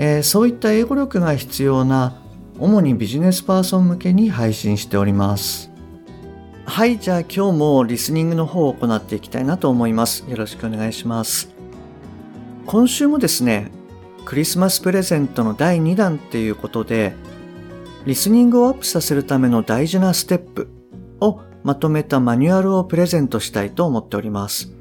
えーそういった英語力が必要な主にビジネスパーソン向けに配信しております。はいじゃあ今日もリスニングの方を行っていきたいなと思います。よろしくお願いします。今週もですねクリスマスプレゼントの第2弾っていうことでリスニングをアップさせるための大事なステップをまとめたマニュアルをプレゼントしたいと思っております。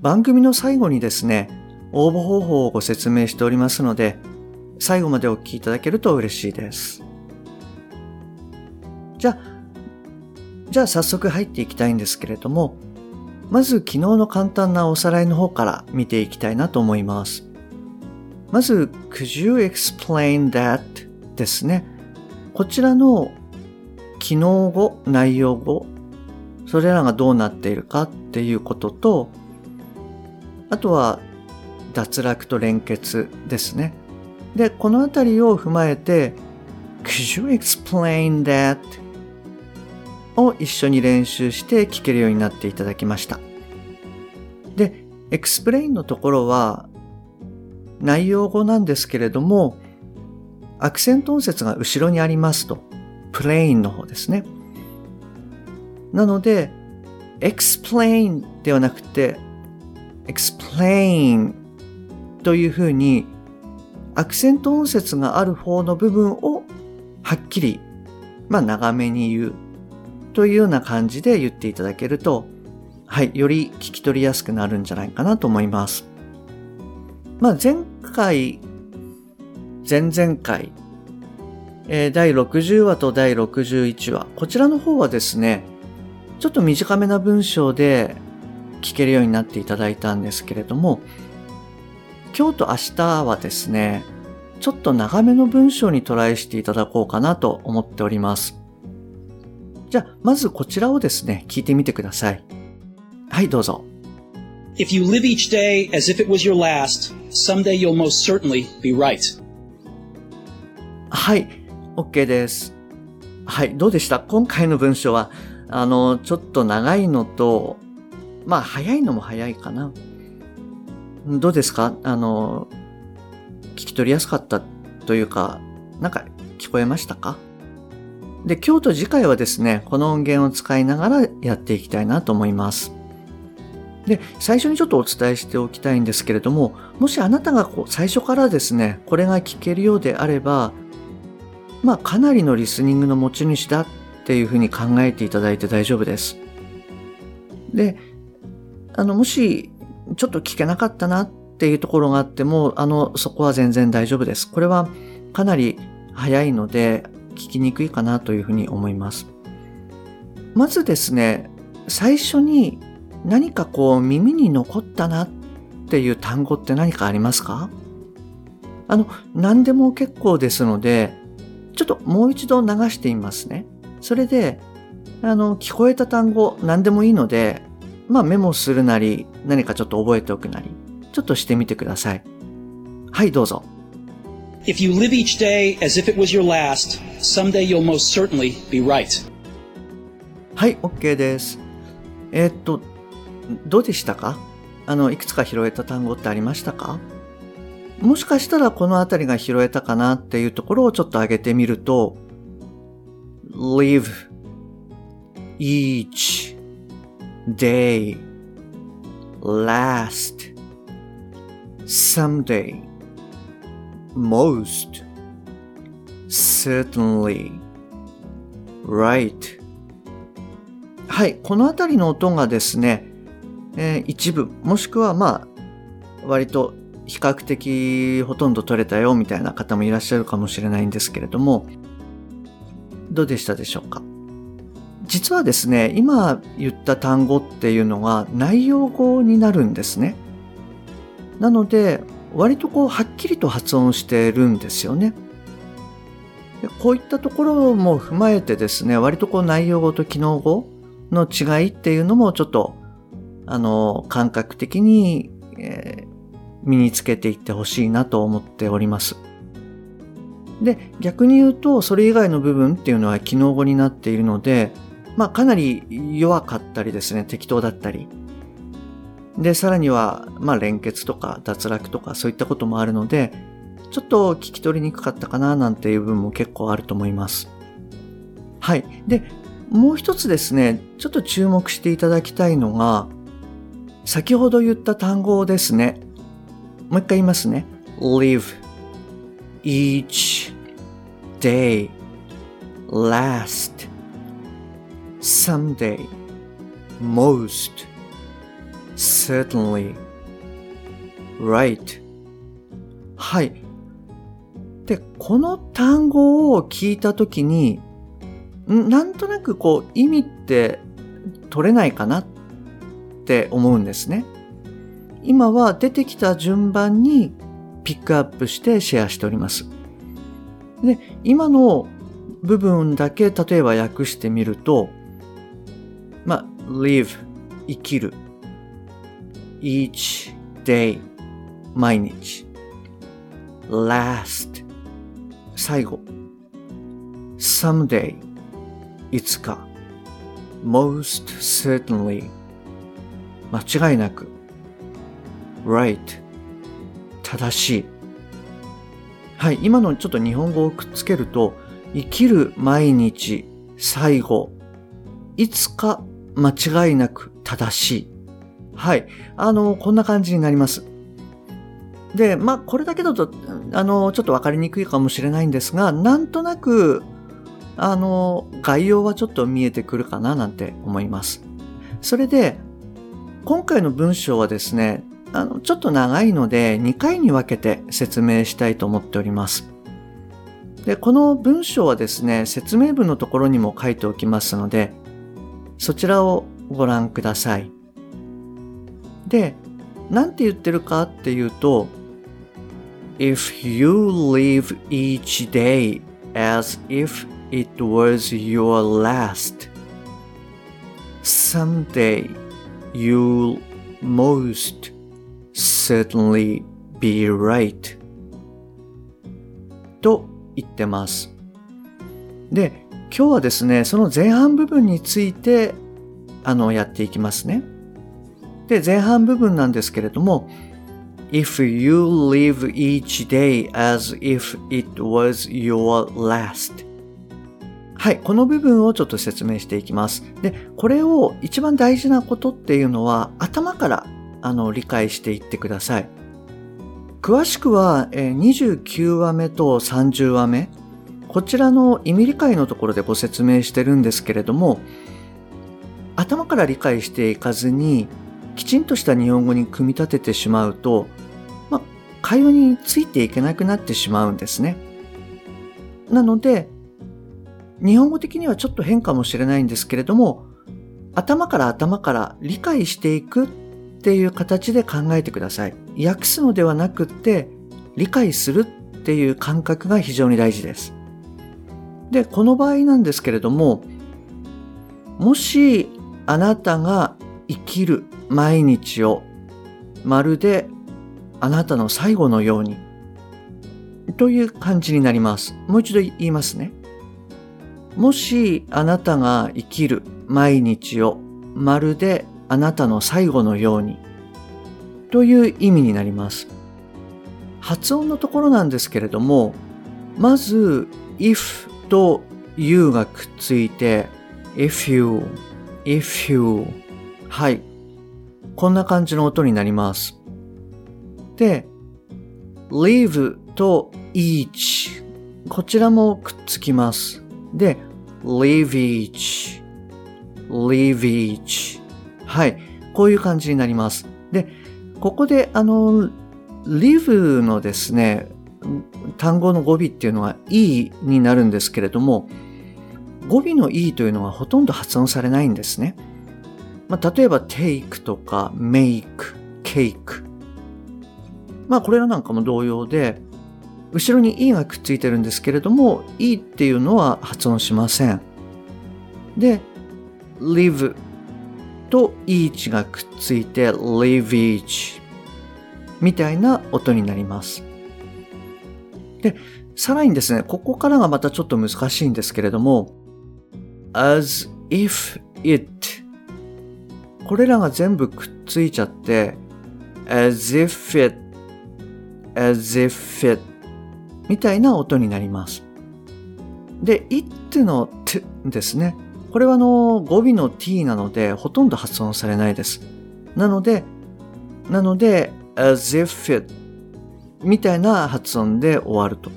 番組の最後にですね応募方法をご説明しておりますので最後までお聞きいただけると嬉しいです。じゃあじゃあ早速入っていきたいんですけれどもまず昨日の簡単なおさらいの方から見ていきたいなと思います。まず Could you explain that? ですね。こちらの機能語内容語それらがどうなっているかっていうこととあとは脱落と連結ですねでこのあたりを踏まえて Could you explain that? を一緒に練習して聞けるようになっていただきました。で、explain のところは内容語なんですけれども、アクセント音節が後ろにありますと。plain の方ですね。なので、explain ではなくて、explain というふうにアクセント音節がある方の部分をはっきり、まあ長めに言うというような感じで言っていただけると、はい、より聞き取りやすくなるんじゃないかなと思います。まあ前回、前々回、えー第60話と第61話、こちらの方はですね、ちょっと短めな文章で聞けるようになっていただいたんですけれども、今日と明日はですね、ちょっと長めの文章にトライしていただこうかなと思っております。じゃあ、まずこちらをですね、聞いてみてください。はい、どうぞ。If you live each day as if it was your last, someday you'll most certainly be right. はい、OK です。はい、どうでした？今回の文章は、あの、ちょっと長いのと、まあ、早いのも早いかな。どうですか？あの、聞き取りやすかったというか、なんか聞こえましたか？で、今日と次回はですね、この音源を使いながらやっていきたいなと思います。で、最初にちょっとお伝えしておきたいんですけれども、もしあなたがこう最初からですね、これが聞けるようであれば、まあかなりのリスニングの持ち主だっていうふうに考えていただいて大丈夫です。で、あの、もしちょっと聞けなかったなっていうところがあっても、あの、そこは全然大丈夫です。これはかなり早いので、聞きにくいかなというふうに思います。まずですね、最初に何かこう耳に残ったなっていう単語って何かありますか？あの、何でも結構ですので、ちょっともう一度流してみますね。それで、あの、聞こえた単語何でもいいので、まあメモするなり、何かちょっと覚えておくなり、ちょっとしてみてください。はい、どうぞ。If you live each day as if it was your last, someday you'll most certainly be right. はい、OK です。えーっと、どうでしたか？あの、いくつか拾えた単語ってありましたか？もしかしたらこのあたりが拾えたかなっていうところをちょっと上げてみると、live, each, day, last, someday, most, certainly, right, はい、このあたりの音がですね、えー一部、もしくはまあ、割と比較的ほとんど取れたよみたいな方もいらっしゃるかもしれないんですけれども、どうでしたでしょうか？実はですね、今言った単語っていうのが内容語になるんですね。なので、割とこう、はっきりと発音してるんですよね。でこういったところも踏まえてですね、割とこう内容語と機能語の違いっていうのもちょっと、あの、感覚的に、えー、身につけていってほしいなと思っております。で、逆に言うと、それ以外の部分っていうのは機能語になっているので、まあかなり弱かったりですね、適当だったり。で、さらには、まあ連結とか脱落とかそういったこともあるので、ちょっと聞き取りにくかったかななんていう部分も結構あると思います。はい。で、もう一つですね、ちょっと注目していただきたいのが、先ほど言った単語ですね。もう一回言いますね。live, each, day, last, someday, most, certainly, right. はい。で、この単語を聞いたときに、なんとなくこう意味って取れないかなって思うんですね。今は出てきた順番にピックアップしてシェアしております。で、今の部分だけ例えば訳してみると、まあ、live 生きる each day 毎日 last 最後。someday いつか。most certainly 間違いなく。right 正しい。はい、今のちょっと日本語をくっつけると、生きる毎日、最後、いつか間違いなく正しい。はい。あの、こんな感じになります。で、まあ、これだけだと、あの、ちょっとわかりにくいかもしれないんですが、なんとなく、あの、概要はちょっと見えてくるかななんて思います。それで、今回の文章はですね、あの、ちょっと長いので2回に分けて説明したいと思っております。で、この文章はですね、説明文のところにも書いておきますので、そちらをご覧ください。で、なんて言ってるかっていうと、If you live each day as if it was your last, someday you'll most certainly be right と言ってます。で、今日はですね、その前半部分について、あの、やっていきますね。で、前半部分なんですけれども、If you live each day as if it was your last はい、この部分をちょっと説明していきます。で、これを一番大事なことっていうのは頭からあの理解していってください。詳しくは29話目と30話目、こちらの意味理解のところでご説明してるんですけれども、頭から理解していかずに、きちんとした日本語に組み立ててしまうと、まあ、会話についていけなくなってしまうんですね。なので、日本語的にはちょっと変かもしれないんですけれども、頭から頭から理解していくっていう形で考えてください。訳すのではなくって理解するっていう感覚が非常に大事です。で、この場合なんですけれども、もしあなたが生きる毎日をまるであなたの最後のようにという感じになります。もう一度言いますね。もしあなたが生きる毎日をまるであなたの最後のようにという意味になります。発音のところなんですけれども、まず if と u がくっついて if you, if you はい。こんな感じの音になります。で、live と each こちらもくっつきます。で、live each, live each はい。こういう感じになります。で、ここであの、live のですね、単語の語尾っていうのは e になるんですけれども、語尾の e というのはほとんど発音されないんですね。まあ、例えば take とか make, cake。まあこれらなんかも同様で、後ろに E がくっついてるんですけれども、E っていうのは発音しません。で、live と each がくっついて live each みたいな音になります。で、さらにですね、ここからがまたちょっと難しいんですけれども、as if it これらが全部くっついちゃって as if it as if it みたいな音になります。で、it の t ですね。これはあの語尾の t なのでほとんど発音されないです。なので、なので as if it みたいな発音で終わると。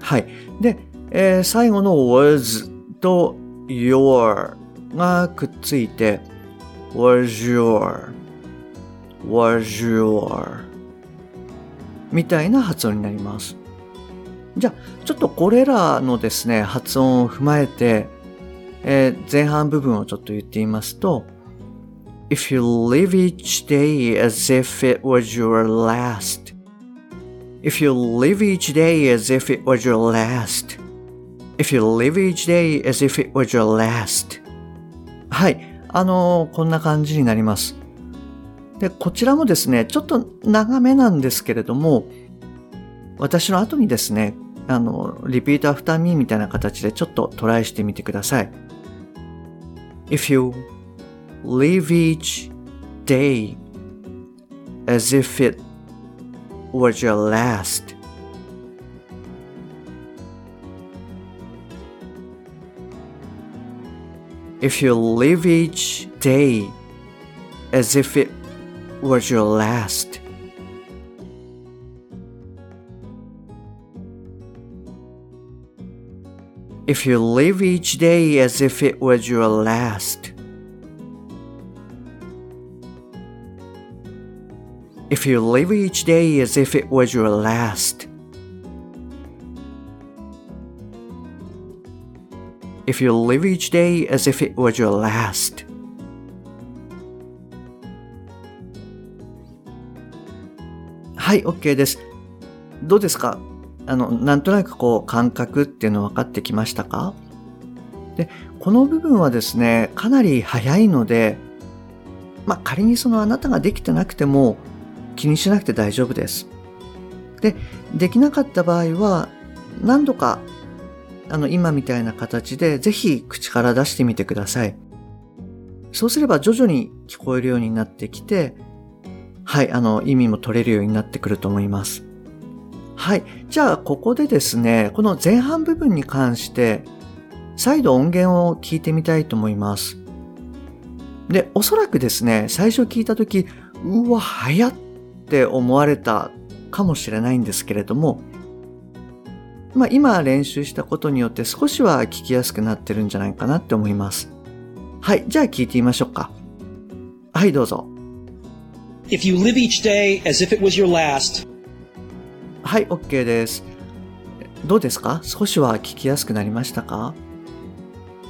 はい。で、えー、最後の was と your がくっついて was your was your みたいな発音になります。じゃあ、ちょっとこれらのですね、発音を踏まえて、えー、前半部分をちょっと言ってみますと、If you live each day as if it was your last. If you live each day as if it was your last. If you live each day as if it was your last. はい。あのー、こんな感じになります。で、こちらもですね、ちょっと長めなんですけれども、私の後にですね、あの、 repeat after me みたいな形でちょっとトライしてみてください。If you live each day as if it was your last, if you live each day as if it was your last. If you live each day as if it was your last. If you live each day as if it was your last. If you live each day as if it was your last. はい、OK です。どうですかあの、なんとなくこう感覚っていうの分かってきましたかで、この部分はですね、かなり早いので、まあ仮にそのあなたができてなくても気にしなくて大丈夫です。で、できなかった場合は何度かあの今みたいな形でぜひ口から出してみてください。そうすれば徐々に聞こえるようになってきて、はい、あの、意味も取れるようになってくると思います。はい。じゃあ、ここでですね、この前半部分に関して、再度音源を聞いてみたいと思います。で、おそらくですね、最初聞いたとき、うわ、早って思われたかもしれないんですけれども、まあ今練習したことによって少しは聞きやすくなってるんじゃないかなって思います。はい、じゃあ聞いてみましょうか。はい、どうぞ。If you live each day as if it was your last. はい、OK です。どうですか？少しは聞きやすくなりましたか？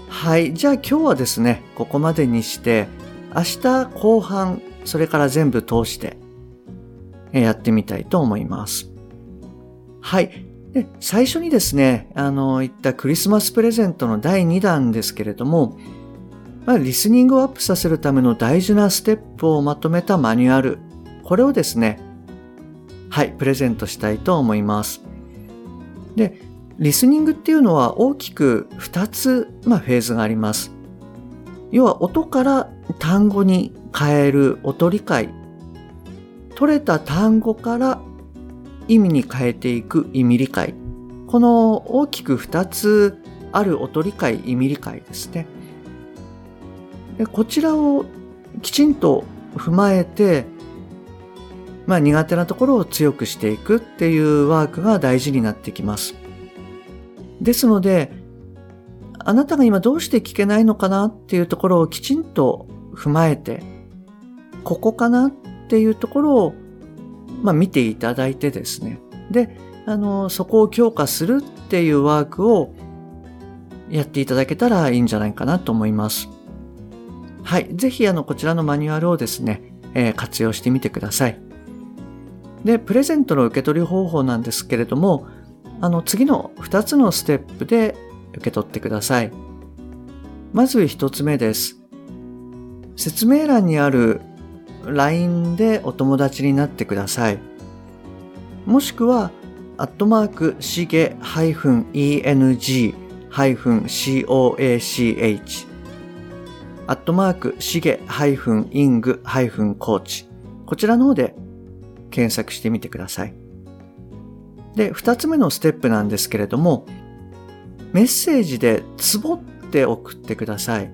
はい、じゃあ今日はですね、ここまでにして、明日後半、それから全部通して、やってみたいと思います。はい。で、最初にですね、あの、言ったクリスマスプレゼントの第2弾ですけれども、まあ、リスニングをアップさせるための大事なステップをまとめたマニュアル。これをですね、はい、プレゼントしたいと思います。で、リスニングっていうのは大きく2つ、まあ、フェーズがあります。要は音から単語に変える音理解。取れた単語から意味に変えていく意味理解。この大きく2つある音理解、意味理解ですね。でこちらをきちんと踏まえて、まあ苦手なところを強くしていくっていうワークが大事になってきます。ですので、あなたが今どうして聞けないのかなっていうところをきちんと踏まえて、ここかなっていうところを、まあ見ていただいてですね。で、あの、そこを強化するっていうワークをやっていただけたらいいんじゃないかなと思います。はい。ぜひ、あの、こちらのマニュアルをですね、えー、活用してみてください。で、プレゼントの受け取り方法なんですけれども、あの、次の2つのステップで受け取ってください。まず1つ目です。説明欄にある LINE でお友達になってください。もしくは、アットマーク、しげ -eng-coach アットマーク、しげ -ing-coach こちらの方で検索してみてください。で、二つ目のステップなんですけれども、メッセージでツボって送ってください。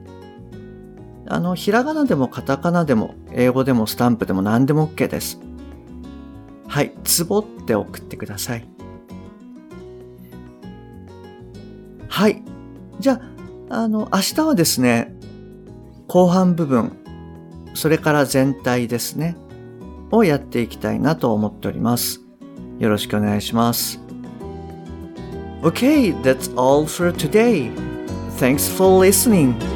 あの、ひらがなでもカタカナでも、英語でもスタンプでも何でも OK です。はい、ツボって送ってください。はい。じゃあ、あの、明日はですね、後半部分、それから全体ですね、をやっていきたいなと思っております。よろしくお願いします。Okay, that's all for today. Thanks for listening.